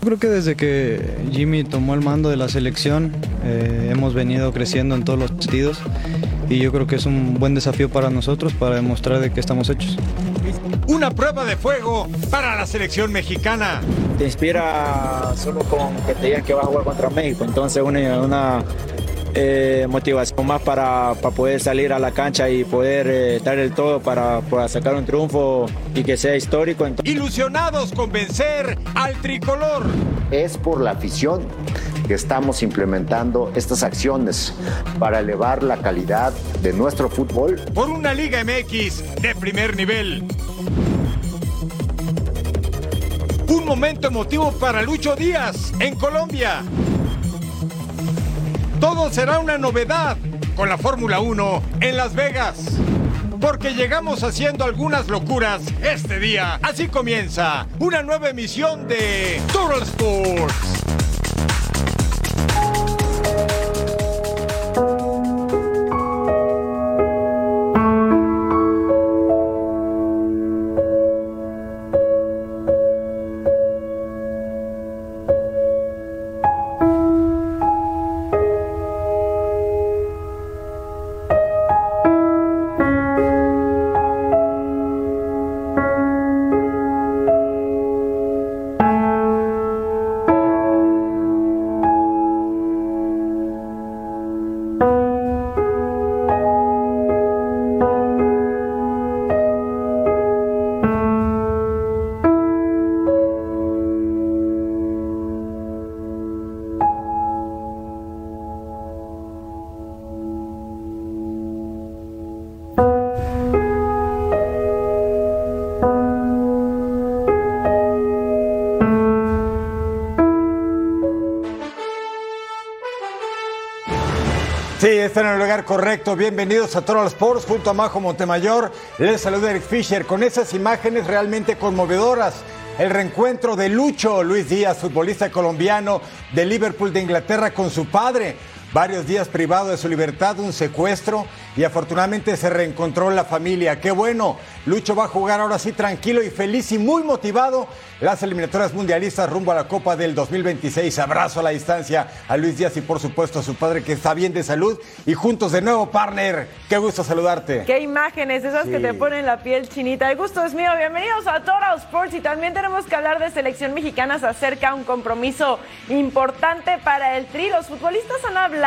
Creo que desde que Jimmy tomó el mando de la selección eh, hemos venido creciendo en todos los sentidos y yo creo que es un buen desafío para nosotros para demostrar de que estamos hechos. Una prueba de fuego para la selección mexicana. Te inspira solo con que te digan que vas a jugar contra México, entonces una, una eh, motivación más para, para, poder salir a la cancha y poder eh, dar el todo para, para, sacar un triunfo y que sea histórico. Ilusionados con vencer al tricolor. Es por la afición que estamos implementando estas acciones para elevar la calidad de nuestro fútbol. Por una Liga MX de primer nivel. Un momento emotivo para Lucho Díaz en Colombia. Todo será una novedad con la Fórmula 1 en Las Vegas. Porque llegamos haciendo algunas locuras este día. Así comienza una nueva emisión de Total Sports. Correcto. Bienvenidos a Total Sports junto a Majo Montemayor. Les saluda Eric Fisher con esas imágenes realmente conmovedoras. El reencuentro de Lucho Luis Díaz, futbolista colombiano de Liverpool de Inglaterra con su padre. Varios días privado de su libertad, un secuestro y afortunadamente se reencontró la familia. Qué bueno, Lucho va a jugar ahora sí tranquilo y feliz y muy motivado las eliminatorias mundialistas rumbo a la Copa del 2026. Abrazo a la distancia a Luis Díaz y por supuesto a su padre que está bien de salud y juntos de nuevo, partner. Qué gusto saludarte. Qué imágenes, esas sí. que te ponen la piel chinita. El gusto es mío. Bienvenidos a Toro Sports y también tenemos que hablar de selección mexicana. Se acerca un compromiso importante para el Tri. Los futbolistas han hablado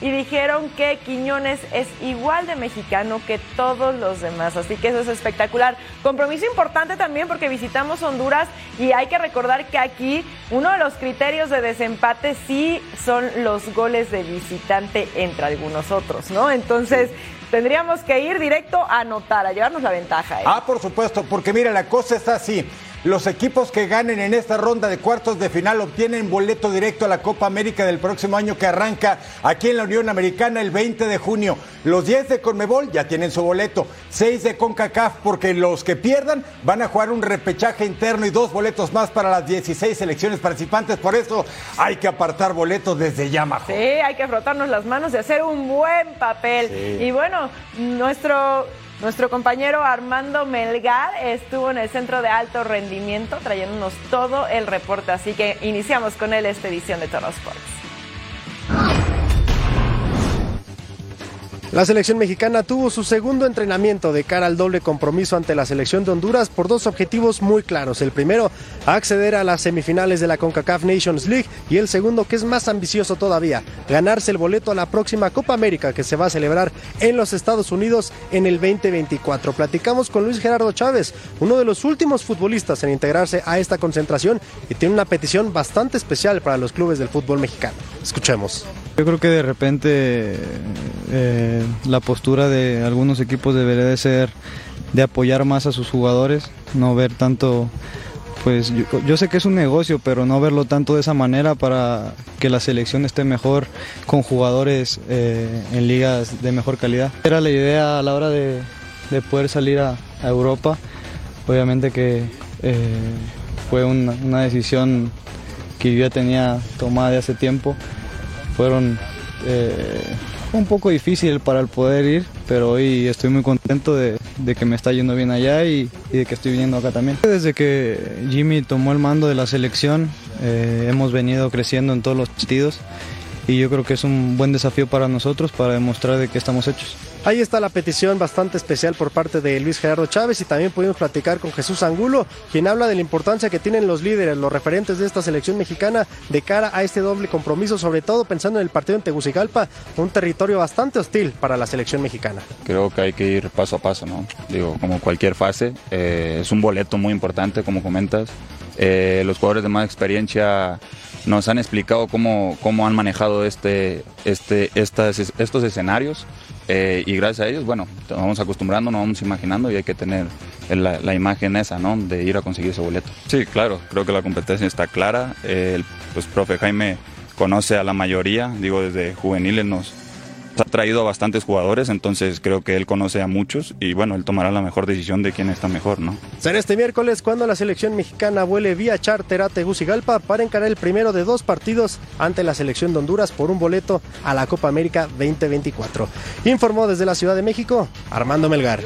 y dijeron que Quiñones es igual de mexicano que todos los demás. Así que eso es espectacular. Compromiso importante también porque visitamos Honduras y hay que recordar que aquí uno de los criterios de desempate sí son los goles de visitante entre algunos otros, ¿no? Entonces... Tendríamos que ir directo a anotar, a llevarnos la ventaja. ¿eh? Ah, por supuesto, porque mira, la cosa está así. Los equipos que ganen en esta ronda de cuartos de final obtienen boleto directo a la Copa América del próximo año que arranca aquí en la Unión Americana el 20 de junio. Los 10 de Conmebol ya tienen su boleto, 6 de CONCACAF porque los que pierdan van a jugar un repechaje interno y dos boletos más para las 16 selecciones participantes. Por eso hay que apartar boletos desde ya, Majo. Sí, hay que frotarnos las manos y hacer un buen papel. Sí. Y bueno, nuestro nuestro compañero Armando Melgar estuvo en el centro de alto rendimiento trayéndonos todo el reporte, así que iniciamos con él esta edición de Toro Sports. La selección mexicana tuvo su segundo entrenamiento de cara al doble compromiso ante la selección de Honduras por dos objetivos muy claros. El primero, acceder a las semifinales de la CONCACAF Nations League y el segundo, que es más ambicioso todavía, ganarse el boleto a la próxima Copa América que se va a celebrar en los Estados Unidos en el 2024. Platicamos con Luis Gerardo Chávez, uno de los últimos futbolistas en integrarse a esta concentración y tiene una petición bastante especial para los clubes del fútbol mexicano. Escuchemos. Yo creo que de repente eh, la postura de algunos equipos debería de ser de apoyar más a sus jugadores, no ver tanto, pues yo, sé que es un negocio, pero no verlo tanto de esa manera para que la selección esté mejor con jugadores eh, en ligas de mejor calidad. Era la idea a la hora de, poder salir a, Europa, obviamente que eh, fue una, una decisión que yo ya tenía tomada de hace tiempo fueron eh, un poco difícil para el poder ir, pero hoy estoy muy contento de, que me está yendo bien allá y, de que estoy viniendo acá también. Desde que Jimmy tomó el mando de la selección, eh, hemos venido creciendo en todos los sentidos y yo creo que es un buen desafío para nosotros para demostrar de qué estamos hechos. Ahí está la petición bastante especial por parte de Luis Gerardo Chávez y también pudimos platicar con Jesús Angulo, quien habla de la importancia que tienen los líderes, los referentes de esta selección mexicana de cara a este doble compromiso, sobre todo pensando en el partido en Tegucigalpa, un territorio bastante hostil para la selección mexicana. Creo que hay que ir paso a paso, ¿no? Digo, como cualquier fase, eh, es un boleto muy importante, como comentas. Eh, los jugadores de más experiencia nos han explicado cómo, cómo han manejado este, este, estos escenarios eh, y gracias a ellos, bueno, nos vamos acostumbrando, nos vamos imaginando y hay que tener la, imagen esa, ¿no? De ir a conseguir ese boleto. Sí, claro, creo que la competencia está clara. el pues, profe Jaime conoce a la mayoría, digo, desde juveniles nos, ha traído a bastantes jugadores, entonces creo que él conoce a muchos y bueno, él tomará la mejor decisión de quién está mejor, ¿no? Será este miércoles cuando la selección mexicana vuele vía charter a Tegucigalpa para encarar el primero de dos partidos ante la selección de Honduras por un boleto a la Copa América 2024. Informó desde la Ciudad de México Armando Melgar.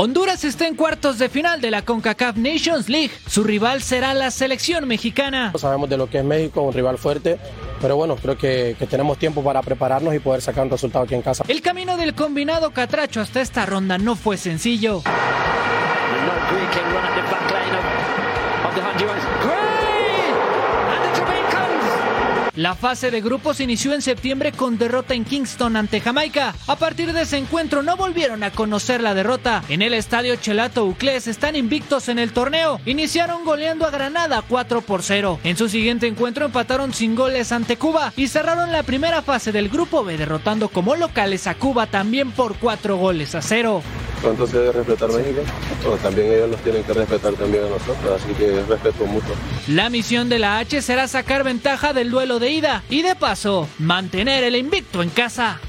Honduras está en cuartos de final de la CONCACAF Nations League. Su rival será la selección mexicana. Sabemos de lo que es México, un rival fuerte, pero bueno, creo que, que, tenemos tiempo para prepararnos y poder sacar un resultado aquí en casa. El camino del combinado Catracho hasta esta ronda no fue sencillo. La fase de grupos inició en septiembre con derrota en Kingston ante Jamaica. A partir de ese encuentro no volvieron a conocer la derrota. En el estadio Chelato Uclés están invictos en el torneo. Iniciaron goleando a Granada 4 por 0. En su siguiente encuentro empataron sin goles ante Cuba y cerraron la primera fase del grupo B derrotando como locales a Cuba también por 4 goles a 0. ¿Cuánto se debe respetar México? También ellos nos tienen que respetar también a nosotros, así que respeto mucho. La misión de la H será sacar ventaja del duelo de ida y de paso mantener el invicto en casa.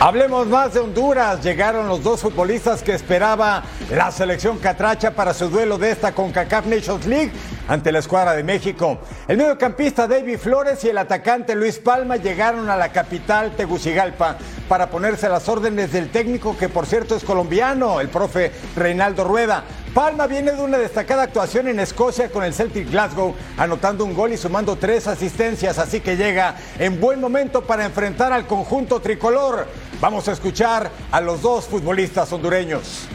Hablemos más de Honduras. Llegaron los dos futbolistas que esperaba la selección catracha para su duelo de esta con CACAF Nations League ante la escuadra de México. El mediocampista David Flores y el atacante Luis Palma llegaron a la capital Tegucigalpa para ponerse a las órdenes del técnico que por cierto es colombiano, el profe Reinaldo Rueda. Palma viene de una destacada actuación en Escocia con el Celtic Glasgow, anotando un gol y sumando tres asistencias, así que llega en buen momento para enfrentar al conjunto tricolor. Vamos a escuchar a los dos futbolistas hondureños.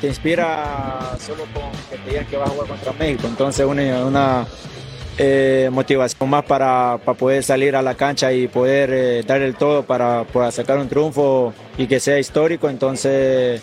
Te inspira solo con que te digan que vas a jugar contra México, entonces una, una eh, motivación más para, poder salir a la cancha y poder eh, dar el todo para, para sacar un triunfo y que sea histórico, entonces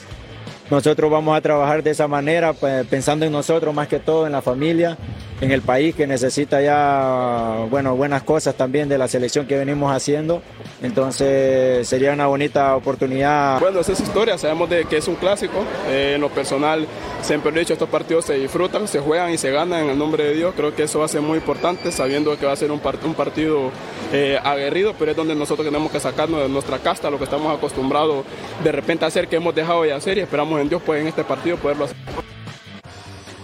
nosotros vamos a trabajar de esa manera, pensando en nosotros más que todo, en la familia, en el país que necesita ya bueno, buenas cosas también de la selección que venimos haciendo. Entonces sería una bonita oportunidad. Bueno, esa es historia, sabemos de que es un clásico. Eh, en lo personal, siempre he dicho, estos partidos se disfrutan, se juegan y se ganan en el nombre de Dios. Creo que eso va a ser muy importante, sabiendo que va a ser un, un partido eh, aguerrido, pero es donde nosotros tenemos que sacarnos de nuestra casta lo que estamos acostumbrados de repente a hacer, que hemos dejado de hacer y esperamos en Dios pues en este partido poderlo hacer.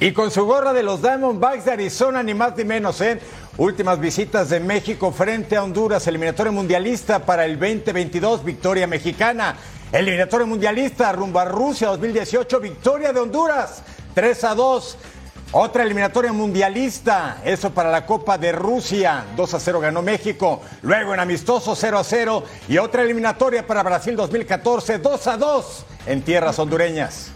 Y con su gorra de los Diamondbacks de Arizona, ni más ni menos, ¿eh? Últimas visitas de México frente a Honduras, eliminatorio mundialista para el 2022, victoria mexicana. Eliminatorio mundialista rumbo a Rusia 2018, victoria de Honduras, 3 a 2. Otra eliminatoria mundialista, eso para la Copa de Rusia, 2 a 0 ganó México, luego en amistoso 0 a 0 y otra eliminatoria para Brasil 2014, 2 a 2 en tierras hondureñas.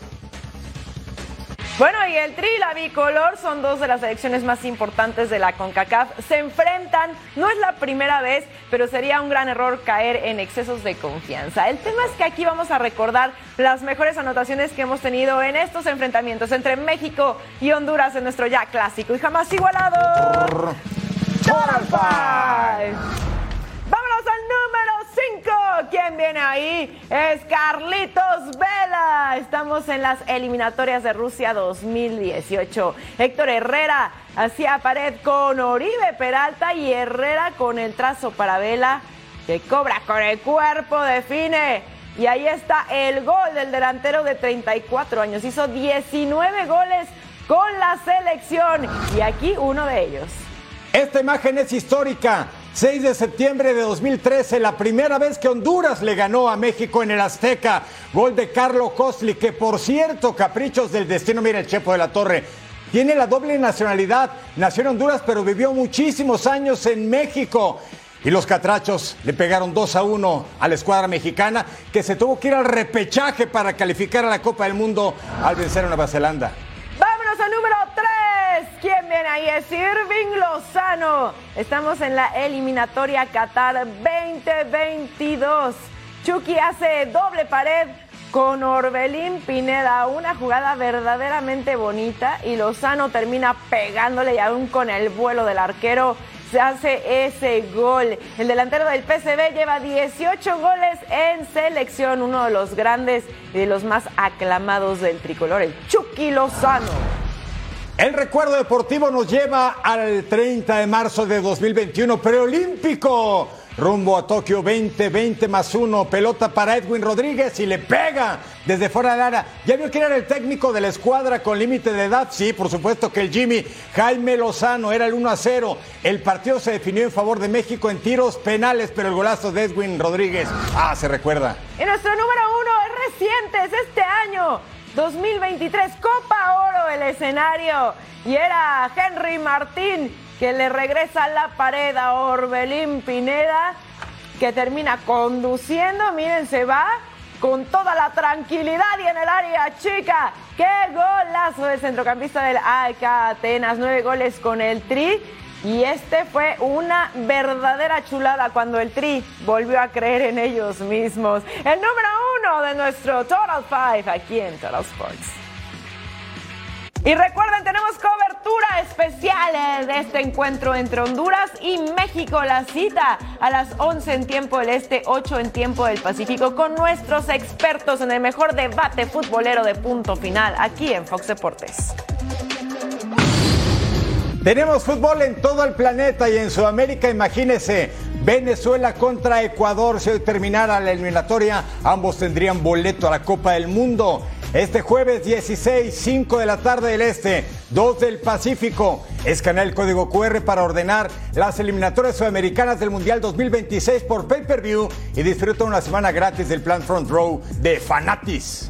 Bueno, y el Tri y la Bicolor son dos de las selecciones más importantes de la CONCACAF. Se enfrentan, no es la primera vez, pero sería un gran error caer en excesos de confianza. El tema es que aquí vamos a recordar las mejores anotaciones que hemos tenido en estos enfrentamientos entre México y Honduras en nuestro ya clásico y jamás igualado. Vámonos al 5. ¿Quién viene ahí? Es Carlitos Vela. Estamos en las eliminatorias de Rusia 2018. Héctor Herrera hacía pared con Oribe Peralta y Herrera con el trazo para Vela que cobra con el cuerpo, define. Y ahí está el gol del delantero de 34 años. Hizo 19 goles con la selección y aquí uno de ellos. Esta imagen es histórica. 6 de septiembre de 2013, la primera vez que Honduras le ganó a México en el Azteca. Gol de Carlo Costli, que por cierto, caprichos del destino, mira el Chepo de la Torre. Tiene la doble nacionalidad, nació en Honduras, pero vivió muchísimos años en México. Y los catrachos le pegaron 2 a 1 a la escuadra mexicana, que se tuvo que ir al repechaje para calificar a la Copa del Mundo al vencer a Nueva Zelanda. Vámonos al número 3. ¿Quién viene ahí? Es Irving Lozano. Estamos en la eliminatoria Qatar 2022. Chucky hace doble pared con Orbelín Pineda. Una jugada verdaderamente bonita y Lozano termina pegándole y aún con el vuelo del arquero se hace ese gol. El delantero del PCB lleva 18 goles en selección, uno de los grandes y de los más aclamados del tricolor, el Chucky Lozano. El recuerdo deportivo nos lleva al 30 de marzo de 2021, preolímpico. Rumbo a Tokio 2020 más uno. Pelota para Edwin Rodríguez y le pega desde fuera del área. ¿Ya vio quién era el técnico de la escuadra con límite de edad? Sí, por supuesto que el Jimmy Jaime Lozano era el 1 a 0. El partido se definió en favor de México en tiros penales, pero el golazo de Edwin Rodríguez, ah, se recuerda. Y nuestro número uno es reciente, es este año. 2023, Copa Oro el escenario. Y era Henry Martín que le regresa la pared a Orbelín Pineda, que termina conduciendo. Miren, se va con toda la tranquilidad y en el área chica. ¡Qué golazo del centrocampista del AK Atenas! Nueve goles con el Tri. Y este fue una verdadera chulada cuando el Tri volvió a creer en ellos mismos. El número uno de nuestro Total Five aquí en Total Sports. Y recuerden, tenemos cobertura especial de este encuentro entre Honduras y México. La cita a las 11 en tiempo del Este, 8 en tiempo del Pacífico, con nuestros expertos en el mejor debate futbolero de punto final, aquí en Fox Deportes. Tenemos fútbol en todo el planeta y en Sudamérica, imagínense, Venezuela contra Ecuador, si hoy terminara la eliminatoria, ambos tendrían boleto a la Copa del Mundo. Este jueves 16, 5 de la tarde del Este, 2 del Pacífico. Escanea el código QR para ordenar las eliminatorias sudamericanas del Mundial 2026 por pay-per-view y disfruta una semana gratis del plan Front Row de Fanatis.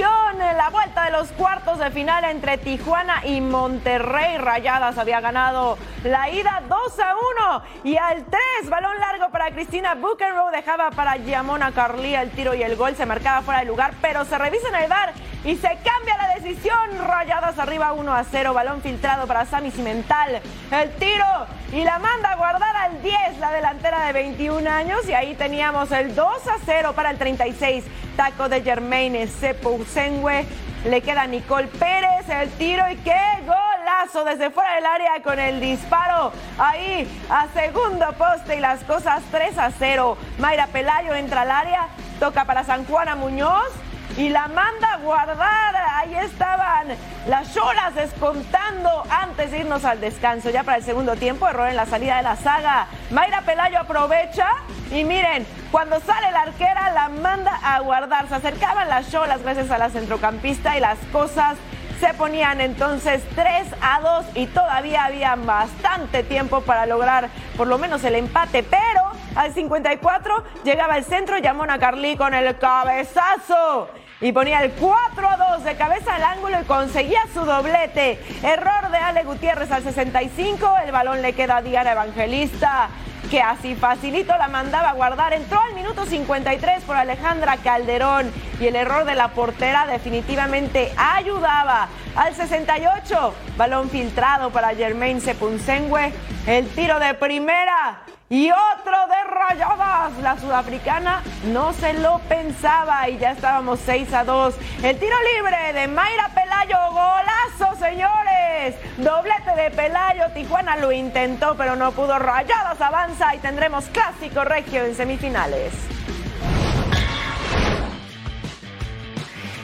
La vuelta de los cuartos de final entre Tijuana y Monterrey. Rayadas había ganado la ida 2 a 1 y al 3, balón largo para Cristina Buchenroe, dejaba para Giamona Carlía el tiro y el gol. Se marcaba fuera de lugar, pero se revisa en el bar y se cambia la decisión. Rayadas arriba 1 a 0, balón filtrado para Sami Cimental. El tiro y la manda a guardar al 10, la delantera de 21 años. Y ahí teníamos el 2 a 0 para el 36. Taco de Germain Sepousengue. Le queda Nicole Pérez el tiro y qué golazo desde fuera del área con el disparo. Ahí a segundo poste y las cosas 3 a 0. Mayra Pelayo entra al área, toca para San Juana Muñoz y la manda a guardar. Ahí estaban las cholas descontando antes de irnos al descanso. Ya para el segundo tiempo, error en la salida de la saga. Mayra Pelayo aprovecha y miren, cuando sale la arquera la manda a guardar. Se acercaban las cholas gracias a la centrocampista y las cosas se ponían entonces 3 a 2 y todavía había bastante tiempo para lograr por lo menos el empate, pero al 54 llegaba el centro, llamó a Carly con el cabezazo y ponía el 4 a 2 de cabeza al ángulo y conseguía su doblete. Error de Ale Gutiérrez al 65, el balón le queda a Diana Evangelista que así facilito la mandaba a guardar. Entró al minuto 53 por Alejandra Calderón y el error de la portera definitivamente ayudaba. Al 68, balón filtrado para Germain Sepunsengue. El tiro de primera y otro de rayadas. La sudafricana no se lo pensaba y ya estábamos 6 a 2. El tiro libre de Mayra Pelayo. Golazo, señores. Doblete de Pelayo. Tijuana lo intentó, pero no pudo. Rayadas avanza y tendremos clásico regio en semifinales.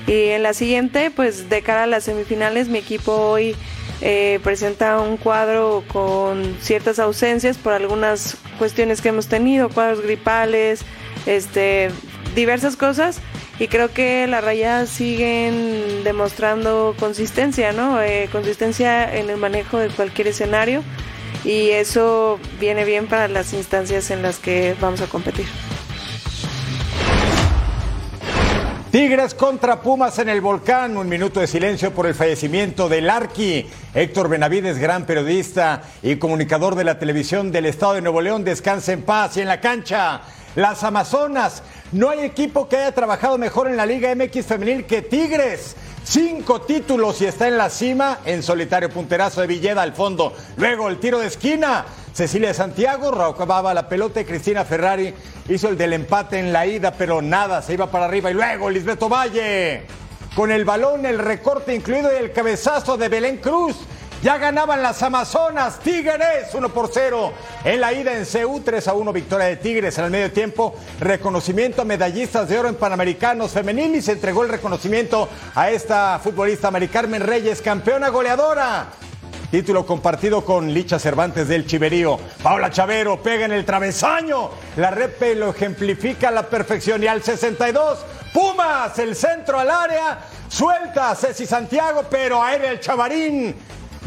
Y en la siguiente, pues de cara a las semifinales, mi equipo hoy eh, presenta un cuadro con ciertas ausencias por algunas cuestiones que hemos tenido, cuadros gripales, este, diversas cosas. Y creo que las rayas siguen demostrando consistencia, ¿no? Eh, consistencia en el manejo de cualquier escenario. Y eso viene bien para las instancias en las que vamos a competir. Tigres contra Pumas en el volcán. Un minuto de silencio por el fallecimiento del Arqui. Héctor Benavides, gran periodista y comunicador de la televisión del Estado de Nuevo León, descansa en paz y en la cancha. Las Amazonas. No hay equipo que haya trabajado mejor en la Liga MX femenil que Tigres. Cinco títulos y está en la cima en solitario punterazo de Villeda al fondo. Luego el tiro de esquina. Cecilia Santiago robaba la pelota y Cristina Ferrari hizo el del empate en la ida, pero nada, se iba para arriba. Y luego Lisbeto Valle con el balón, el recorte incluido y el cabezazo de Belén Cruz. Ya ganaban las Amazonas, Tigres 1 por 0 en la ida en CU, 3 a 1 victoria de Tigres en el medio tiempo. Reconocimiento a medallistas de oro en Panamericanos femenil y se entregó el reconocimiento a esta futbolista Mari Carmen Reyes, campeona goleadora. Título compartido con Licha Cervantes del Chiverío. Paula Chavero pega en el travesaño. La repe lo ejemplifica a la perfección. Y al 62, Pumas, el centro al área. Suelta Ceci Santiago, pero aire el Chavarín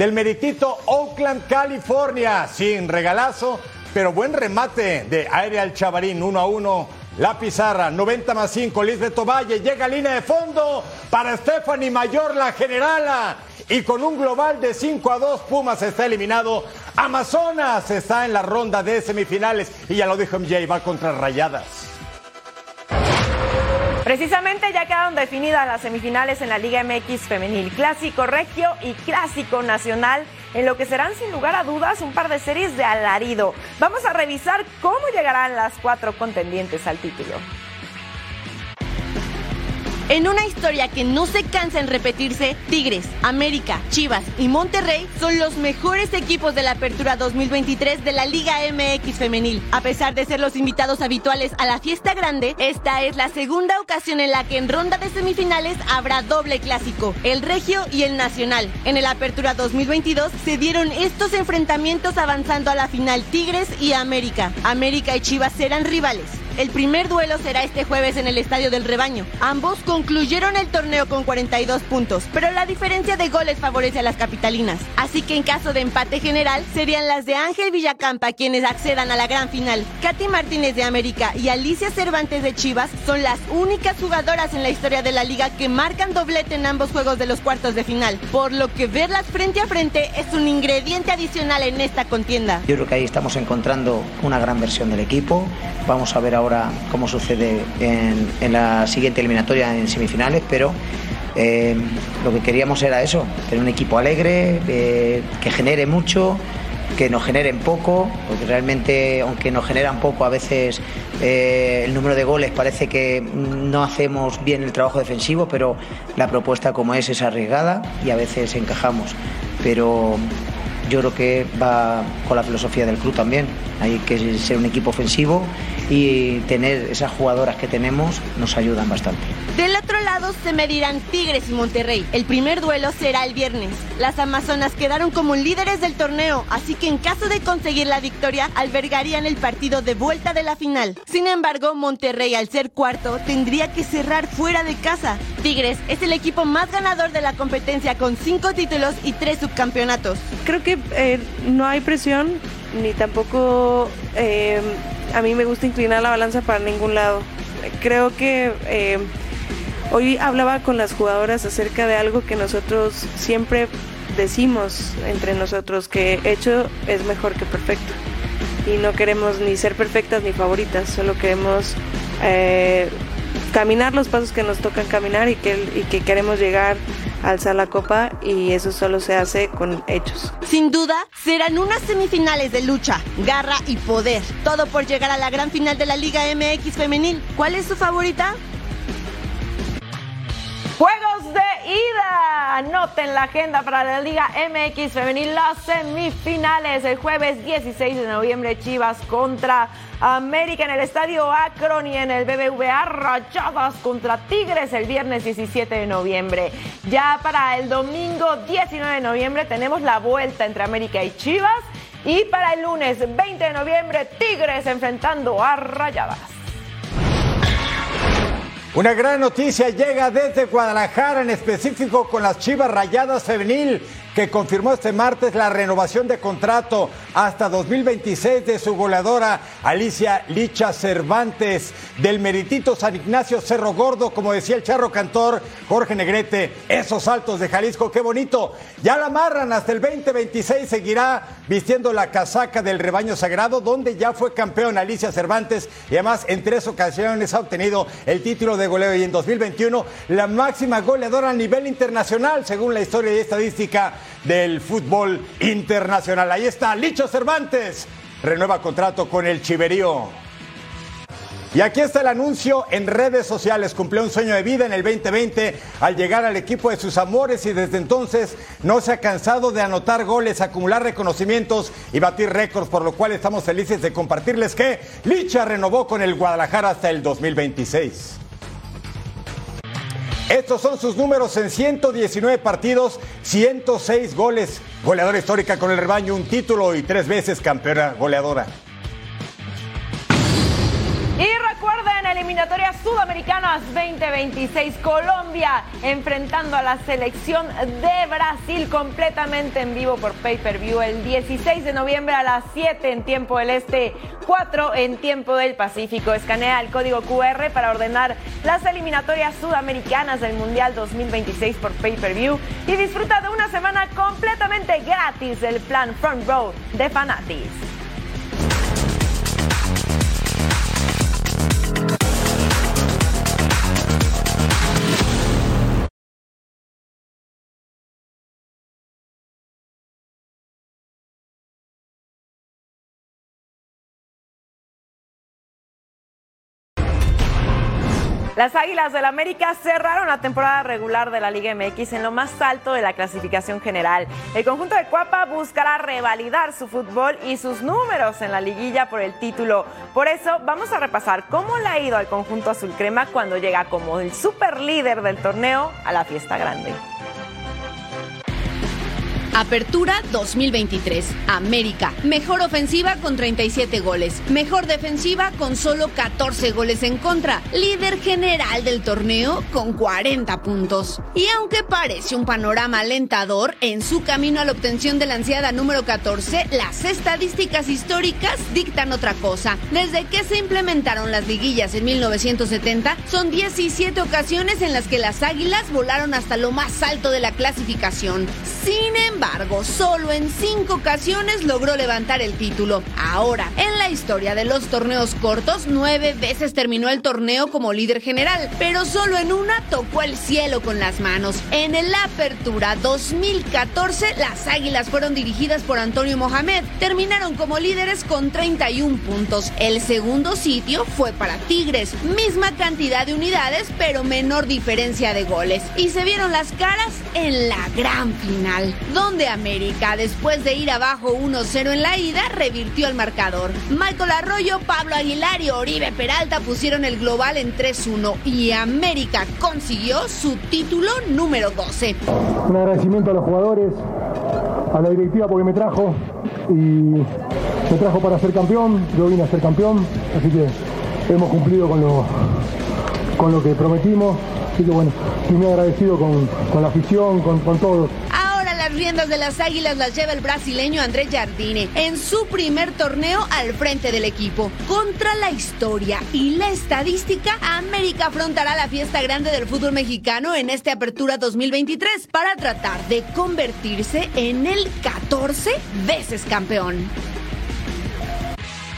del meritito Oakland, California. Sin regalazo, pero buen remate de aire al Chavarín, 1 a 1. La pizarra, 90 más 5, Lisbeth Valle, llega a línea de fondo para Stephanie Mayor, la generala. Y con un global de 5 a 2, Pumas está eliminado. Amazonas está en la ronda de semifinales. Y ya lo dijo MJ, va contra Rayadas. Precisamente ya quedaron definidas las semifinales en la Liga MX femenil, Clásico Regio y Clásico Nacional, en lo que serán sin lugar a dudas un par de series de alarido. Vamos a revisar cómo llegarán las cuatro contendientes al título. En una historia que no se cansa en repetirse, Tigres, América, Chivas y Monterrey son los mejores equipos de la Apertura 2023 de la Liga MX femenil. A pesar de ser los invitados habituales a la fiesta grande, esta es la segunda ocasión en la que en ronda de semifinales habrá doble clásico, el Regio y el Nacional. En el Apertura 2022 se dieron estos enfrentamientos avanzando a la final Tigres y América. América y Chivas serán rivales. El primer duelo será este jueves en el Estadio del Rebaño. Ambos concluyeron el torneo con 42 puntos, pero la diferencia de goles favorece a las capitalinas. Así que en caso de empate general, serían las de Ángel Villacampa quienes accedan a la gran final. Katy Martínez de América y Alicia Cervantes de Chivas son las únicas jugadoras en la historia de la liga que marcan doblete en ambos juegos de los cuartos de final, por lo que verlas frente a frente es un ingrediente adicional en esta contienda. Yo creo que ahí estamos encontrando una gran versión del equipo. Vamos a ver ahora cómo sucede en, la siguiente eliminatoria en semifinales, pero eh, lo que queríamos era eso, tener un equipo alegre, eh, que genere mucho, que nos generen poco, porque realmente, aunque nos generan poco, a veces eh, el número de goles parece que no hacemos bien el trabajo defensivo, pero la propuesta como es es arriesgada y a veces encajamos. Pero yo creo que va con la filosofía del club también. Hay que ser un equipo ofensivo y tener esas jugadoras que tenemos nos ayudan bastante. Del otro lado se medirán Tigres y Monterrey. El primer duelo será el viernes. Las Amazonas quedaron como líderes del torneo, así que en caso de conseguir la victoria, albergarían el partido de vuelta de la final. Sin embargo, Monterrey, al ser cuarto, tendría que cerrar fuera de casa. Tigres es el equipo más ganador de la competencia con cinco títulos y tres subcampeonatos. Creo que eh, no hay presión ni tampoco eh, a mí me gusta inclinar la balanza para ningún lado. Creo que eh, hoy hablaba con las jugadoras acerca de algo que nosotros siempre decimos entre nosotros, que hecho es mejor que perfecto. Y no queremos ni ser perfectas ni favoritas, solo queremos caminar los pasos que nos tocan caminar y que, y que queremos llegar alzar la copa y eso solo se hace con hechos. Sin duda, serán unas semifinales de lucha, garra y poder. Todo por llegar a la gran final de la Liga MX femenil. ¿Cuál es su favorita? Juegos de ida. Anoten la agenda para la Liga MX femenil, las semifinales el jueves 16 de noviembre Chivas contra América en el Estadio Akron y en el BBVA Rayadas contra Tigres el viernes 17 de noviembre. Ya para el domingo 19 de noviembre tenemos la vuelta entre América y Chivas y para el lunes 20 de noviembre Tigres enfrentando a Rayadas. Una gran noticia llega desde Guadalajara, en específico con las Chivas Rayadas Femenil, que confirmó este martes la renovación de contrato hasta 2026 de su goleadora Alicia Licha Cervantes del Meritito San Ignacio Cerro Gordo, como decía el charro cantor Jorge Negrete, esos saltos de Jalisco, qué bonito. Ya la amarran hasta el 2026, seguirá vistiendo la casaca del rebaño sagrado, donde ya fue campeón Alicia Cervantes y además en tres ocasiones ha obtenido el título de goleo y en 2021 la máxima goleadora a nivel internacional, según la historia y estadística del fútbol internacional. Ahí está, Licho Cervantes, renueva contrato con el Chiverío. Y aquí está el anuncio en redes sociales. Cumplió un sueño de vida en el 2020 al llegar al equipo de sus amores y desde entonces no se ha cansado de anotar goles, acumular reconocimientos y batir récords, por lo cual estamos felices de compartirles que Licha renovó con el Guadalajara hasta el 2026. Estos son sus números en 119 partidos, 106 goles. Goleadora histórica con el rebaño, un título y tres veces campeona goleadora. Y recuerden, eliminatorias sudamericanas 2026, Colombia enfrentando a la selección de Brasil completamente en vivo por pay-per-view el 16 de noviembre a las 7 en tiempo del Este, 4 en tiempo del Pacífico. Escanea el código QR para ordenar las eliminatorias sudamericanas del Mundial 2026 por pay-per-view y disfruta de una semana completamente gratis del plan Front Row de Fanatis. Las Águilas del América cerraron la temporada regular de la Liga MX en lo más alto de la clasificación general. El conjunto de Cuapa buscará revalidar su fútbol y sus números en la liguilla por el título. Por eso vamos a repasar cómo le ha ido al conjunto azul crema cuando llega como el super líder del torneo a la fiesta grande. Apertura 2023. América. Mejor ofensiva con 37 goles. Mejor defensiva con solo 14 goles en contra. Líder general del torneo con 40 puntos. Y aunque parece un panorama alentador, en su camino a la obtención de la ansiada número 14, las estadísticas históricas dictan otra cosa. Desde que se implementaron las liguillas en 1970, son 17 ocasiones en las que las águilas volaron hasta lo más alto de la clasificación. Sin embargo, solo en cinco ocasiones logró levantar el título. Ahora, en la historia de los torneos cortos, nueve veces terminó el torneo como líder general, pero solo en una tocó el cielo con las manos. En el Apertura 2014, las Águilas fueron dirigidas por Antonio Mohamed. Terminaron como líderes con 31 puntos. El segundo sitio fue para Tigres, misma cantidad de unidades, pero menor diferencia de goles. Y se vieron las caras en la gran final, donde América, después de ir abajo 1-0 en la ida, revirtió el marcador. Michael Arroyo, Pablo Aguilar y Oribe Peralta pusieron el global en 3-1 y América consiguió su título número 12. Un agradecimiento a los jugadores, a la directiva porque me trajo y me trajo para ser campeón, yo vine a ser campeón, así que hemos cumplido con lo, con lo que prometimos, así que bueno, estoy muy agradecido con, con la afición, con, con todos las riendas de las Águilas las lleva el brasileño André Jardine en su primer torneo al frente del equipo. Contra la historia y la estadística, América afrontará la fiesta grande del fútbol mexicano en esta apertura 2023 para tratar de convertirse en el 14 veces campeón.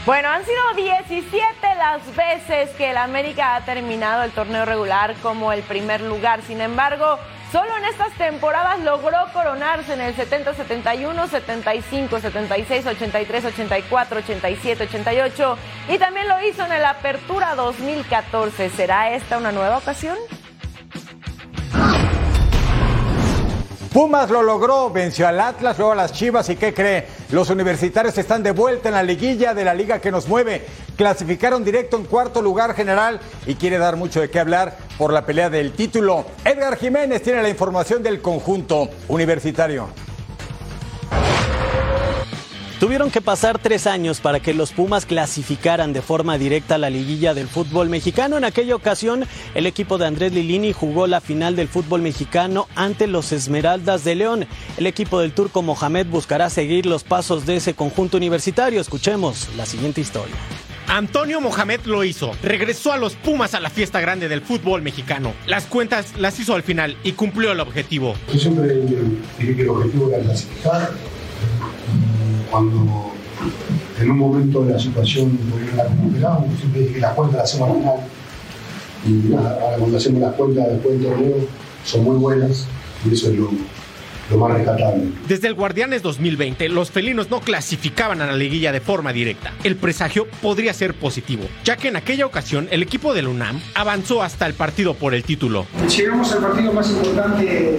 Bueno, han sido 17 las veces que el América ha terminado el torneo regular como el primer lugar. Sin embargo, Solo en estas temporadas logró coronarse en el 70, 71, 75, 76, 83, 84, 87, 88 y también lo hizo en el Apertura 2014. ¿Será esta una nueva ocasión? Pumas lo logró, venció al Atlas, luego a las Chivas y ¿qué cree? Los universitarios están de vuelta en la liguilla de la liga que nos mueve. Clasificaron directo en cuarto lugar general y quiere dar mucho de qué hablar por la pelea del título. Edgar Jiménez tiene la información del conjunto universitario. Tuvieron que pasar tres años para que los Pumas clasificaran de forma directa a la liguilla del fútbol mexicano. En aquella ocasión, el equipo de Andrés Lilini jugó la final del fútbol mexicano ante los Esmeraldas de León. El equipo del turco Mohamed buscará seguir los pasos de ese conjunto universitario. Escuchemos la siguiente historia. Antonio Mohamed lo hizo. Regresó a los Pumas a la fiesta grande del fútbol mexicano. Las cuentas las hizo al final y cumplió el objetivo. Yo siempre dije que el objetivo era clasificar cuando en un momento de la situación la recuperamos, siempre dije que las cuentas las hacemos al final. Y nada, ahora cuando hacemos las cuentas después del torneo son muy buenas y eso es lo, lo más rescatable. Desde el Guardianes 2020, los felinos no clasificaban a la liguilla de forma directa. El presagio podría ser positivo, ya que en aquella ocasión el equipo del UNAM avanzó hasta el partido por el título. Llegamos al partido más importante de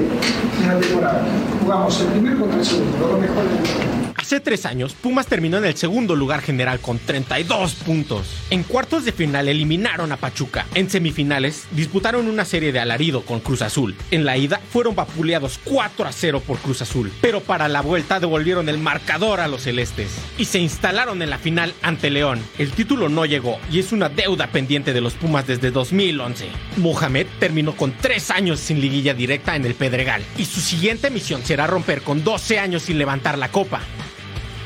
la temporada. Jugamos el primer contra el segundo, los mejores Hace tres años, Pumas terminó en el segundo lugar general con 32 puntos. En cuartos de final eliminaron a Pachuca. En semifinales disputaron una serie de alarido con Cruz Azul. En la ida fueron vapuleados 4 a 0 por Cruz Azul. Pero para la vuelta devolvieron el marcador a los celestes y se instalaron en la final ante León. El título no llegó y es una deuda pendiente de los Pumas desde 2011. Mohamed terminó con tres años sin liguilla directa en el Pedregal y su siguiente misión será romper con 12 años sin levantar la copa.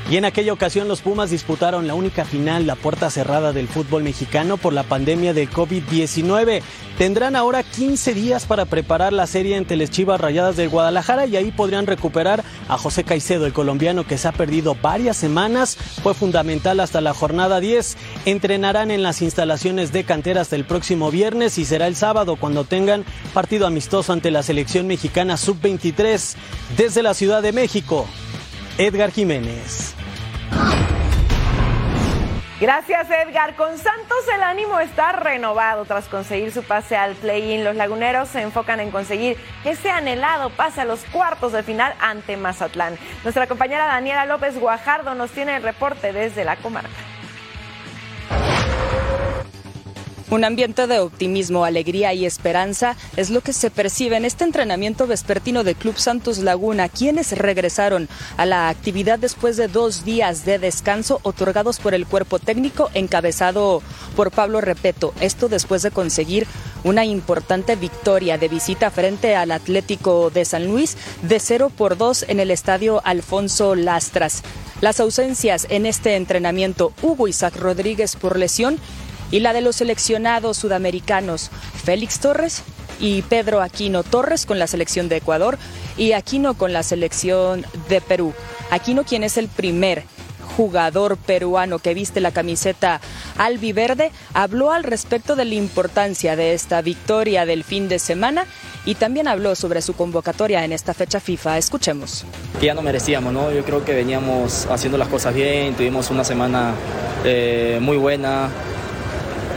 Y en aquella ocasión los Pumas disputaron la única final, la puerta cerrada del fútbol mexicano por la pandemia del COVID-19. Tendrán ahora 15 días para preparar la serie entre las Chivas Rayadas del Guadalajara y ahí podrían recuperar a José Caicedo, el colombiano que se ha perdido varias semanas, fue fundamental hasta la jornada 10. Entrenarán en las instalaciones de cantera hasta el próximo viernes y será el sábado cuando tengan partido amistoso ante la selección mexicana sub-23 desde la Ciudad de México. Edgar Jiménez. Gracias Edgar. Con Santos el ánimo está renovado tras conseguir su pase al play-in. Los laguneros se enfocan en conseguir ese anhelado pase a los cuartos de final ante Mazatlán. Nuestra compañera Daniela López Guajardo nos tiene el reporte desde la comarca. Un ambiente de optimismo, alegría y esperanza es lo que se percibe en este entrenamiento vespertino de Club Santos Laguna, quienes regresaron a la actividad después de dos días de descanso otorgados por el cuerpo técnico encabezado por Pablo Repeto. Esto después de conseguir una importante victoria de visita frente al Atlético de San Luis de 0 por 2 en el estadio Alfonso Lastras. Las ausencias en este entrenamiento, Hugo Isaac Rodríguez por lesión y la de los seleccionados sudamericanos Félix Torres y Pedro Aquino Torres con la selección de Ecuador y Aquino con la selección de Perú. Aquino quien es el primer jugador peruano que viste la camiseta albiverde, habló al respecto de la importancia de esta victoria del fin de semana y también habló sobre su convocatoria en esta fecha FIFA. Escuchemos. Ya no merecíamos, ¿no? Yo creo que veníamos haciendo las cosas bien, tuvimos una semana eh, muy buena.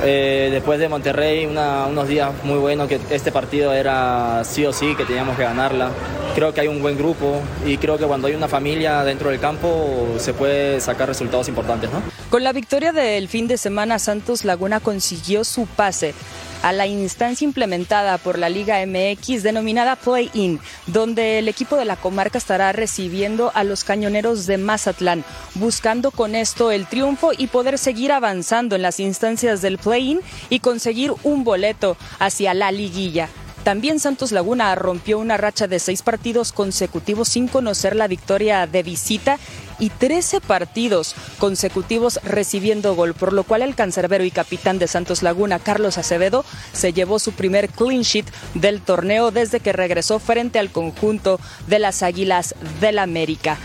Eh, después de Monterrey, unos días muy buenos, que este partido era sí o sí, que teníamos que ganarla. Creo que hay un buen grupo y creo que cuando hay una familia dentro del campo se puede sacar resultados importantes. Con la victoria del fin de semana, Santos Laguna consiguió su pase a la instancia implementada por la Liga MX denominada Play-In, donde el equipo de la comarca estará recibiendo a los cañoneros de Mazatlán, buscando con esto el triunfo y poder seguir avanzando en las instancias del Play-In y conseguir un boleto hacia la liguilla. También Santos Laguna rompió una racha de seis partidos consecutivos sin conocer la victoria de visita y 13 partidos consecutivos recibiendo gol, por lo cual el cancerbero y capitán de Santos Laguna, Carlos Acevedo, se llevó su primer clean sheet del torneo desde que regresó frente al conjunto de las Águilas del América.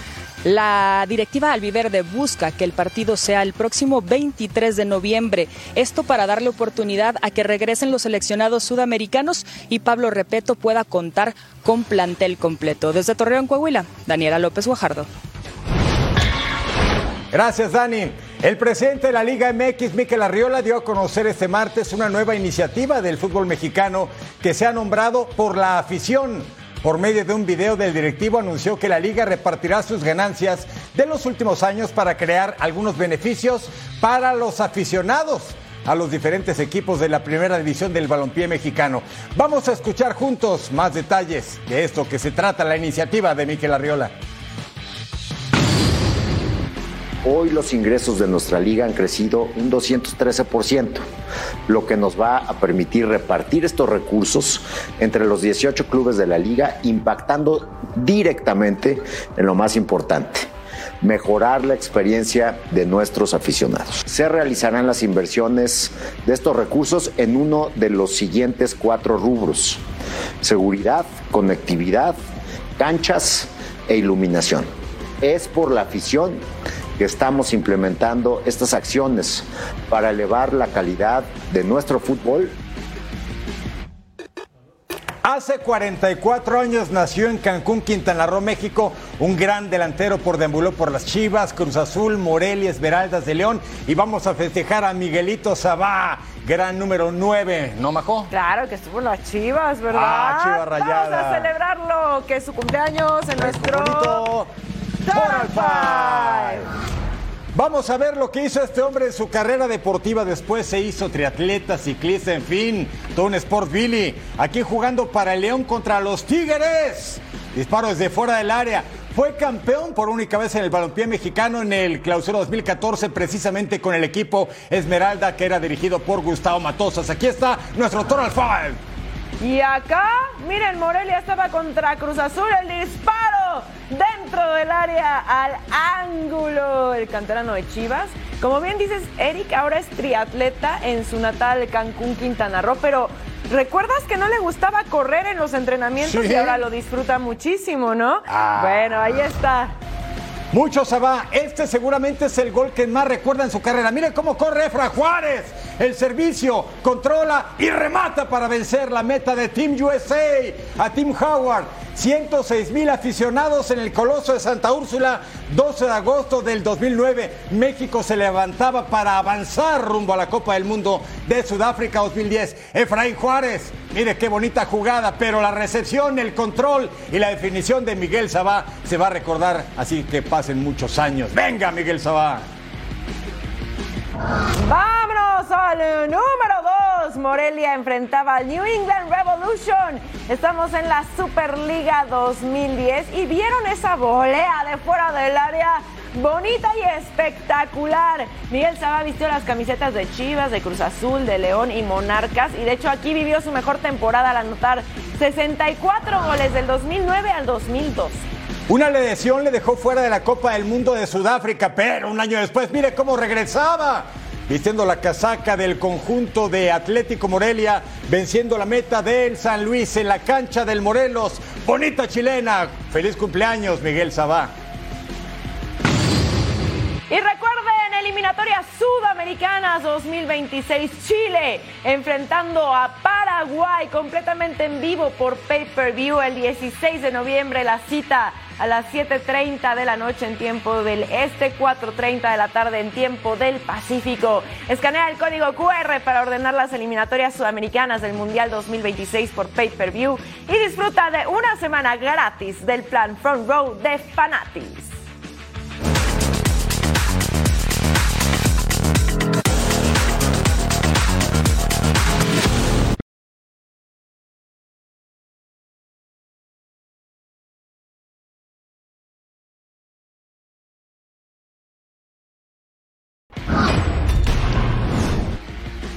La directiva albiverde busca que el partido sea el próximo 23 de noviembre. Esto para darle oportunidad a que regresen los seleccionados sudamericanos y Pablo Repeto pueda contar con plantel completo. Desde Torreón, Coahuila, Daniela López Guajardo. Gracias, Dani. El presidente de la Liga MX, Miquel Arriola, dio a conocer este martes una nueva iniciativa del fútbol mexicano que se ha nombrado por la afición. Por medio de un video del directivo anunció que la liga repartirá sus ganancias de los últimos años para crear algunos beneficios para los aficionados a los diferentes equipos de la primera división del balompié mexicano. Vamos a escuchar juntos más detalles de esto que se trata la iniciativa de Miquel Arriola. Hoy los ingresos de nuestra liga han crecido un 213%, lo que nos va a permitir repartir estos recursos entre los 18 clubes de la liga, impactando directamente en lo más importante, mejorar la experiencia de nuestros aficionados. Se realizarán las inversiones de estos recursos en uno de los siguientes cuatro rubros. Seguridad, conectividad, canchas e iluminación. Es por la afición que estamos implementando estas acciones para elevar la calidad de nuestro fútbol. Hace 44 años nació en Cancún, Quintana Roo, México, un gran delantero por deambuló por las Chivas, Cruz Azul, Morelia, Esmeraldas de León y vamos a festejar a Miguelito Sabá, gran número 9, ¿no, Majo? Claro, que estuvo en las Chivas, ¿verdad? Ah, Chivas rayada. Vamos a celebrarlo, que es su cumpleaños en nuestro... Bonito. Total Five. Vamos a ver lo que hizo este hombre en su carrera deportiva. Después se hizo triatleta, ciclista, en fin, todo un Sport Billy. Aquí jugando para el León contra los Tigres. Disparo desde fuera del área. Fue campeón por única vez en el balompié mexicano en el clausura 2014, precisamente con el equipo Esmeralda, que era dirigido por Gustavo Matosas. Aquí está nuestro Total Five. Y acá, miren, Morelia estaba contra Cruz Azul, el disparo dentro del área al ángulo, el canterano de Chivas. Como bien dices, Eric ahora es triatleta en su natal Cancún, Quintana Roo, pero ¿recuerdas que no le gustaba correr en los entrenamientos Sí. y ahora lo disfruta muchísimo, no? Ah. Bueno, ahí está. Mucho se va. Este seguramente es el gol que más recuerda en su carrera. Miren cómo corre Efra Juárez. El servicio controla y remata para vencer la meta de Team USA a Team Howard. 106 mil aficionados en el Coloso de Santa Úrsula, 12 de agosto del 2009. México se levantaba para avanzar rumbo a la Copa del Mundo de Sudáfrica 2010. Efraín Juárez, mire qué bonita jugada, pero la recepción, el control y la definición de Miguel Sabá se va a recordar, así que pasen muchos años. Venga, Miguel Sabá. Vámonos al número 2. Morelia enfrentaba al New England Revolution. Estamos en la Superliga 2010 y vieron esa volea de fuera del área. Bonita y espectacular. Miguel Saba vistió las camisetas de Chivas, de Cruz Azul, de León y Monarcas. Y de hecho aquí vivió su mejor temporada al anotar 64 goles del 2009 al 2002. Una lesión le dejó fuera de la Copa del Mundo de Sudáfrica, pero un año después, mire cómo regresaba. Vistiendo la casaca del conjunto de Atlético Morelia, venciendo la meta del San Luis en la cancha del Morelos. Bonita chilena. Feliz cumpleaños, Miguel Sabá. Y eliminatorias sudamericanas 2026, Chile enfrentando a Paraguay completamente en vivo por pay-per-view el 16 de noviembre. La cita a las 7.30 de la noche en tiempo del este, 4.30 de la tarde en tiempo del Pacífico. Escanea el código QR para ordenar las eliminatorias sudamericanas del Mundial 2026 por pay-per-view y disfruta de una semana gratis del plan Front Row de Fanatis.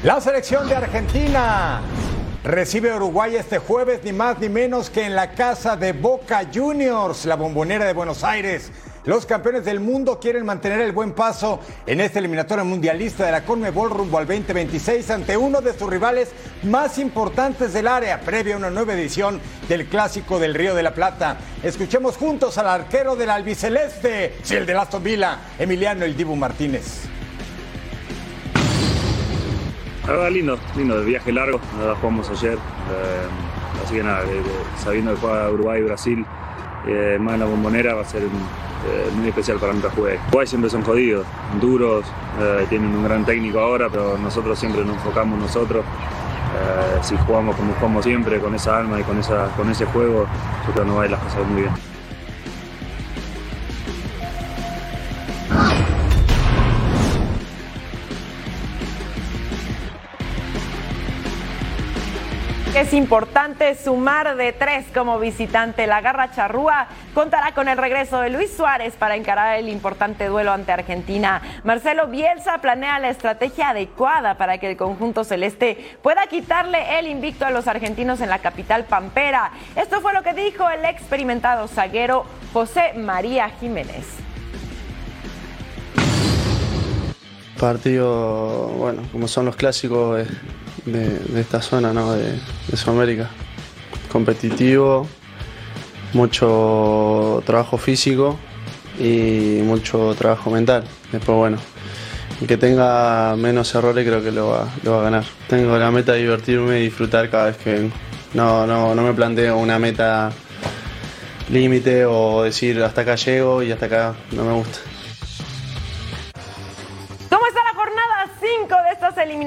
La selección de Argentina recibe a Uruguay este jueves, ni más ni menos que en la casa de Boca Juniors, la bombonera de Buenos Aires. Los campeones del mundo quieren mantener el buen paso en esta eliminatoria mundialista de la Conmebol rumbo al 2026 ante uno de sus rivales más importantes del área, previa a una nueva edición del Clásico del Río de la Plata. Escuchemos juntos al arquero del albiceleste, sí, el de Aston Villa, Emiliano El Dibu Martínez. Lindo, lindo, el viaje largo, nada, jugamos ayer, eh, así que nada, sabiendo que juega Uruguay y Brasil, eh, más en la bombonera va a ser eh, muy especial para nuestra juega. Uruguay siempre son jodidos, duros, tienen un gran técnico ahora, pero nosotros siempre nos enfocamos nosotros. Si jugamos como jugamos siempre, con esa alma y con, esa, con ese juego, yo creo que nos va a ir las cosas muy bien. Es importante sumar de tres como visitante. La Garra Charrúa contará con el regreso de Luis Suárez para encarar el importante duelo ante Argentina. Marcelo Bielsa planea la estrategia adecuada para que el conjunto celeste pueda quitarle el invicto a los argentinos en la capital pampera. Esto fue lo que dijo el experimentado zaguero José María Jiménez. Partido, bueno, como son los clásicos de- esta zona, ¿no? De, Sudamérica. Competitivo, mucho trabajo físico y mucho trabajo mental. Después, bueno, el que tenga menos errores creo que lo va, lo va a ganar. Tengo la meta de divertirme y disfrutar cada vez que vengo. No, no, no me planteo una meta límite o decir hasta acá llego y hasta acá no me gusta.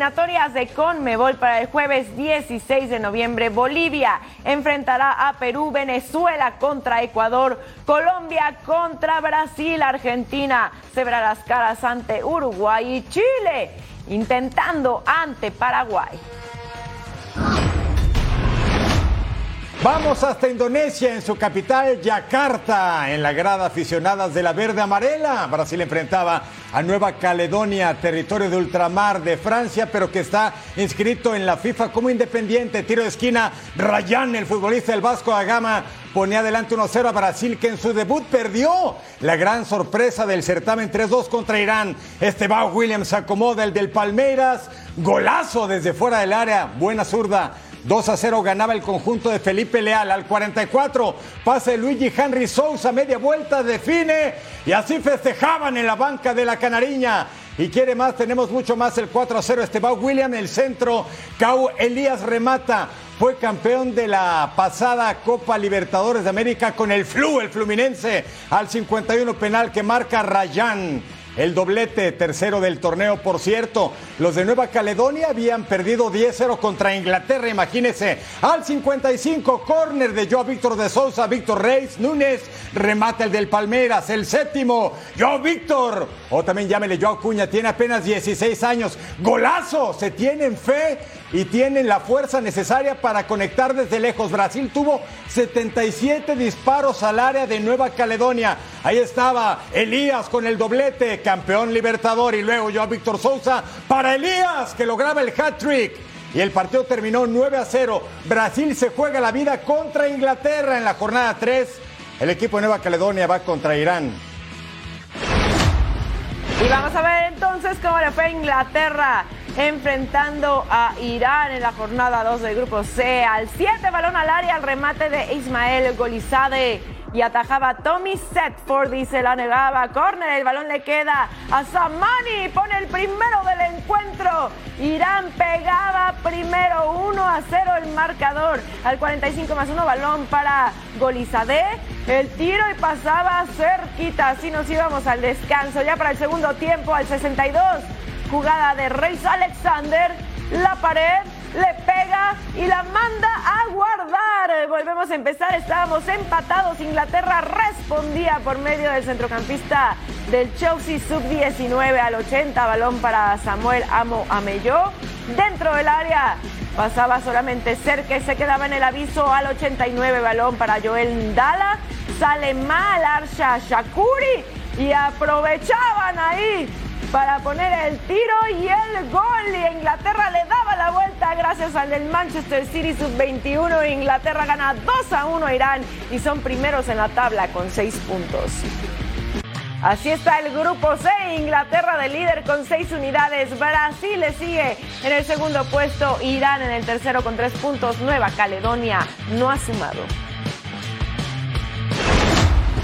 Eliminatorias de Conmebol para el jueves 16 de noviembre? Bolivia enfrentará a Perú, Venezuela contra Ecuador, Colombia contra Brasil, Argentina se verá las caras ante Uruguay y Chile intentando ante Paraguay. Vamos hasta Indonesia, en su capital, Yakarta, en la grada aficionadas de la verde amarela. Brasil enfrentaba a Nueva Caledonia, territorio de ultramar de Francia, pero que está inscrito en la FIFA como independiente. Tiro de esquina, Rayán, el futbolista del Vasco da Gama, ponía adelante 1-0 a Brasil, que en su debut perdió. La gran sorpresa del certamen 3-2 contra Irán. Esteban Williams acomoda el del Palmeiras. Golazo desde fuera del área. Buena zurda. 2 a 0 ganaba el conjunto de Felipe Leal al 44. Pase Luigi Henry Sousa, media vuelta, define y así festejaban en la banca de la Canariña. Y quiere más, tenemos mucho más el 4 a 0. Esteban William, el centro. Cau Elías remata. Fue campeón de la pasada Copa Libertadores de América con el Flu, el Fluminense, al 51 penal que marca Rayán. El doblete tercero del torneo, por cierto. Los de Nueva Caledonia habían perdido 10-0 contra Inglaterra, imagínense. Al 55, córner de Joao Víctor de Sousa, Víctor Reis, Núñez, remata el del Palmeras, el séptimo, Joao Víctor. O también llámele Joao Cuña, tiene apenas 16 años. Golazo, se tienen fe y tienen la fuerza necesaria para conectar desde lejos. Brasil tuvo 77 disparos al área de Nueva Caledonia. Ahí estaba Elías con el doblete, campeón libertador, y luego yo a Víctor Sousa para Elías, que lograba el hat-trick. Y el partido terminó 9 a 0. Brasil se juega la vida contra Inglaterra en la jornada 3. El equipo de Nueva Caledonia va contra Irán. Y vamos a ver entonces cómo le fue a Inglaterra enfrentando a Irán en la jornada 2 del grupo C. Al 7 balón al área, al remate de Ismael Golizade. y atajaba Tommy Setford y se la negaba. Corner, el balón le queda a Samani, pone el primero del encuentro. Irán pegaba primero 1 a 0 el marcador. Al 45 más 1 balón para Golizadeh. El tiro y pasaba cerquita. Así nos íbamos al descanso. Ya para el segundo tiempo, al 62. Jugada de Reis Alexander. La pared le pega y la manda a guardar. Volvemos a empezar, estábamos empatados. Inglaterra respondía por medio del centrocampista del Chelsea sub-19 al 80. Balón para Samuel Amo Amelló. Dentro del área pasaba solamente cerca y se quedaba en el aviso al 89. Balón para Joel Dala. Sale mal Arsha Shakuri y aprovechaban ahí para poner el tiro y el gol. Y Inglaterra le daba la vuelta gracias al del Manchester City Sub-21. Inglaterra gana 2 a 1 a Irán y son primeros en la tabla con 6 puntos. Así está el grupo C, Inglaterra de líder con 6 unidades, Brasil le sigue en el segundo puesto, Irán en el tercero con 3 puntos, Nueva Caledonia no ha sumado.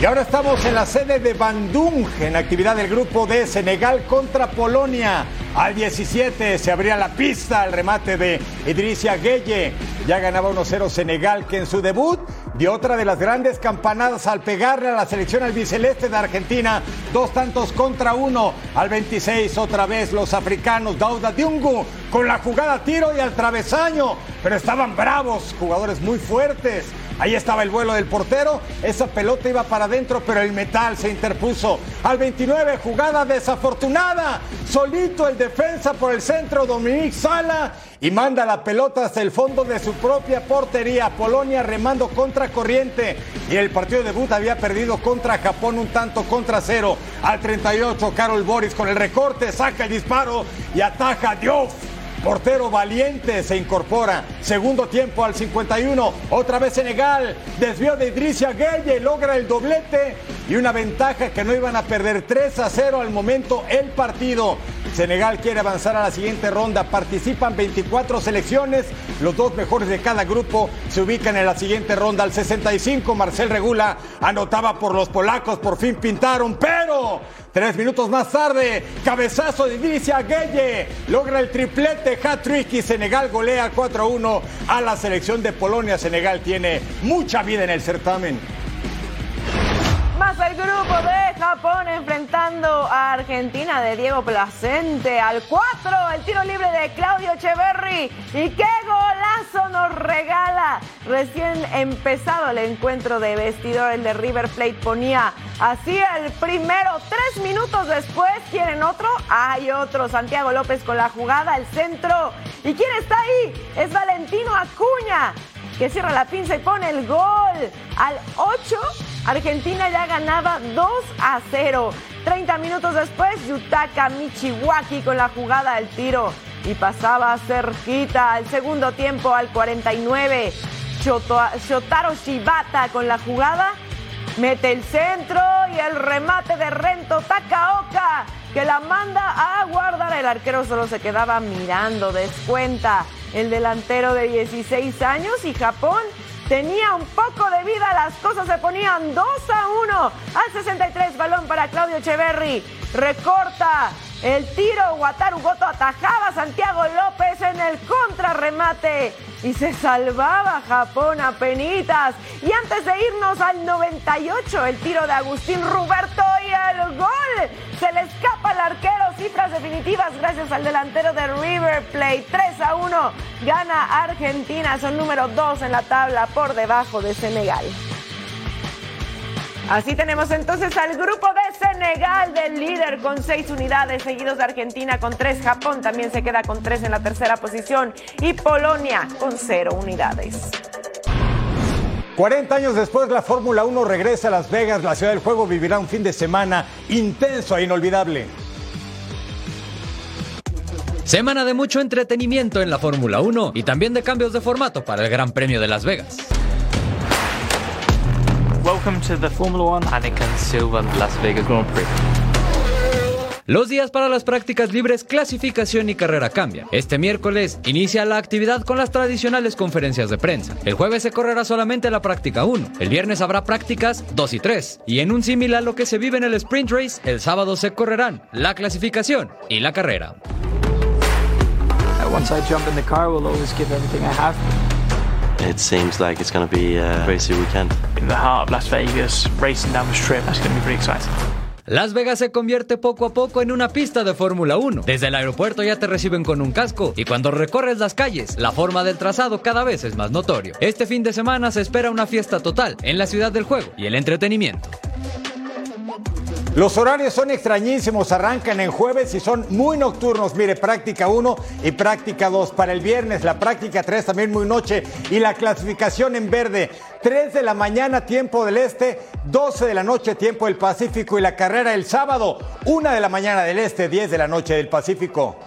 Y ahora estamos en la sede de Bandung, en actividad del grupo de Senegal contra Polonia. Al 17 se abría la pista al remate de Idrissa Gueye. Ya ganaba 1-0 Senegal, que en su debut dio otra de las grandes campanadas al pegarle a la selección albiceleste de Argentina. Dos tantos contra uno. Al 26 otra vez los africanos, Dauda Diungu, con la jugada tiro y al travesaño. Pero estaban bravos, jugadores muy fuertes. Ahí estaba el vuelo del portero. Esa pelota iba para adentro, pero el metal se interpuso. Al 29, jugada desafortunada. Solito el defensa por el centro, Dominique Sala. Y manda la pelota hasta el fondo de su propia portería. Polonia remando contra corriente. Y el partido de debut había perdido contra Japón un tanto contra cero. Al 38, Carol Boris con el recorte, saca el disparo y ataja Diouf. Portero valiente se incorpora. Segundo tiempo al 51. Otra vez Senegal. Desvió de Idrissa Gueye. Logra el doblete. Y una ventaja que no iban a perder 3 a 0 al momento el partido. Senegal quiere avanzar a la siguiente ronda. Participan 24 selecciones. Los dos mejores de cada grupo se ubican en la siguiente ronda. Al 65, Marcel Regula anotaba por los polacos. Por fin pintaron, pero tres minutos más tarde, cabezazo de Idrissa Gueye. Logra el triplete, hat-trick y Senegal golea 4 a 1 a la selección de Polonia. Senegal tiene mucha vida en el certamen. Más el grupo de Japón enfrentando a Argentina de Diego Placente al 4. El tiro libre de Claudio Echeverry. Y qué golazo nos regala. Recién empezado el encuentro de vestidor, el de River Plate ponía así el primero. Tres minutos después, ¿quieren otro? Hay otro. Santiago López con la jugada, el centro. ¿Y quién está ahí? Es Valentino Acuña que cierra la pinza y pone el gol. Al 8, Argentina ya ganaba 2 a 0. 30 minutos después, Yutaka Michiwaki con la jugada del tiro y pasaba cerquita al segundo tiempo al 49. Shotaro Shibata con la jugada. Mete el centro y el remate de Rento Takaoka que la manda a guardar. El arquero solo se quedaba mirando, descuenta el delantero de 16 años y Japón tenía un poco de vida, las cosas se ponían 2 a 1 al 63, balón para Claudio Echeverry, recorta el tiro, Wataru Goto atajaba a Santiago López en el contrarremate y se salvaba Japón a penitas. Y antes de irnos al 98, el tiro de Agustín Ruberto y el gol. Se le escapa al arquero, cifras definitivas gracias al delantero de River Plate. 3 a 1 gana Argentina, son número 2 en la tabla por debajo de Senegal. Así tenemos entonces al grupo de Senegal del líder con seis unidades, seguidos de Argentina con tres, Japón también se queda con tres en la tercera posición y Polonia con cero unidades. 40 años después, la Fórmula 1 regresa a Las Vegas. La ciudad del juego vivirá un fin de semana intenso e inolvidable. Semana de mucho entretenimiento en la Fórmula 1 y también de cambios de formato para el Gran Premio de Las Vegas. Welcome to the Formula One Anakin Silver Las Vegas Grand Prix. Los días para las prácticas libres, clasificación y carrera cambian. Este miércoles inicia la actividad con las tradicionales conferencias de prensa. El jueves se correrá solamente la práctica 1. El viernes habrá prácticas 2 y 3. Y en un símil a lo que se vive en el sprint race, el sábado se correrán la clasificación y la carrera. Once I jump in the car, will always give everything I have. It seems like it's going to be a crazy weekend. In the heart of Las Vegas, racing down the strip, that's going to be pretty exciting. Las Vegas se convierte poco a poco en una pista de Fórmula 1. Desde el aeropuerto ya te reciben con un casco y cuando recorres las calles, la forma del trazado cada vez es más notorio. Este fin de semana se espera una fiesta total en la ciudad del juego y el entretenimiento. Los horarios son extrañísimos, arrancan en jueves y son muy nocturnos. Mire, práctica 1 y práctica 2 para el viernes, la práctica 3 también muy noche y la clasificación en verde. 3 de la mañana tiempo del este, 12 de la noche tiempo del Pacífico y la carrera el sábado, 1 de la mañana del este, 10 de la noche del Pacífico.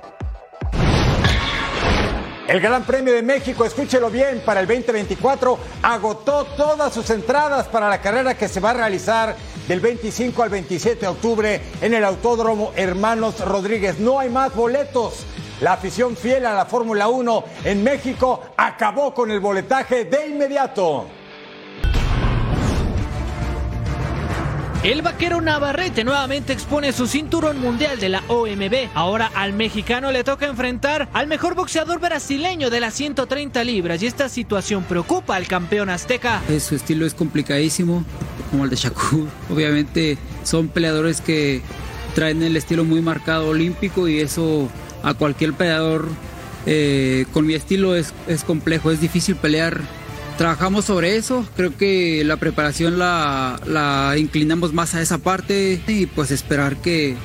El Gran Premio de México, escúchelo bien, para el 2024 agotó todas sus entradas para la carrera que se va a realizar del 25 al 27 de octubre en el Autódromo Hermanos Rodríguez. No hay más boletos. La afición fiel a la Fórmula 1 en México acabó con el boletaje de inmediato. El vaquero Navarrete nuevamente expone su cinturón mundial de la OMB. Ahora al mexicano le toca enfrentar al mejor boxeador brasileño de las 130 libras y esta situación preocupa al campeón azteca. Su estilo es complicadísimo, como el de Shakur. Obviamente son peleadores que traen el estilo muy marcado olímpico y eso a cualquier peleador eh, con mi estilo es, es complejo, es difícil pelear trabajamos sobre eso. Creo que la preparación la, inclinamos más a esa parte y pues esperar que,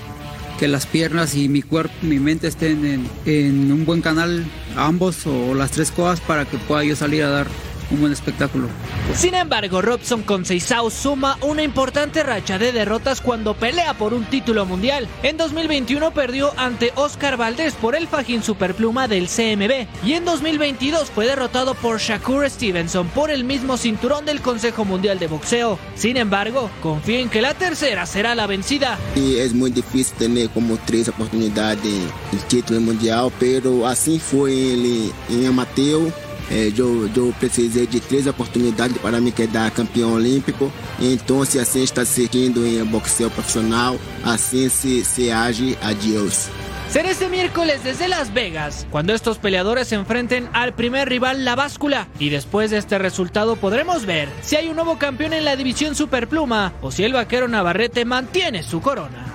que las piernas y mi cuerpo, mi mente estén en, en un buen canal, ambos o las tres cosas, para que pueda yo salir a dar un buen espectáculo. Sin embargo, Robson Conceição suma una importante racha de derrotas cuando pelea por un título mundial. En 2021 perdió ante Oscar Valdés por el fajín superpluma del CMB y en 2022 fue derrotado por Shakur Stevenson por el mismo cinturón del Consejo Mundial de Boxeo. Sin embargo, confío en que la tercera será la vencida. Y es muy difícil tener como tres oportunidades de título mundial, pero así fue en, en amateur. É, eu, eu precisei de três oportunidades para me quedar campeão olímpico. Então, se assim está seguindo em boxeo profissional, assim se, se age a Deus. Será este miércoles desde Las Vegas, cuando estos peleadores se enfrenten al primer rival, la báscula. Y después de este resultado podremos ver si hay un nuevo campeón en la división superpluma o si el vaquero Navarrete mantiene su corona.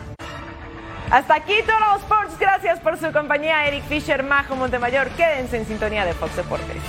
Hasta aquí Toro Sports. Gracias por su compañía, Eric Fisher, Majo Montemayor. Quédense en sintonía de Fox Deportes.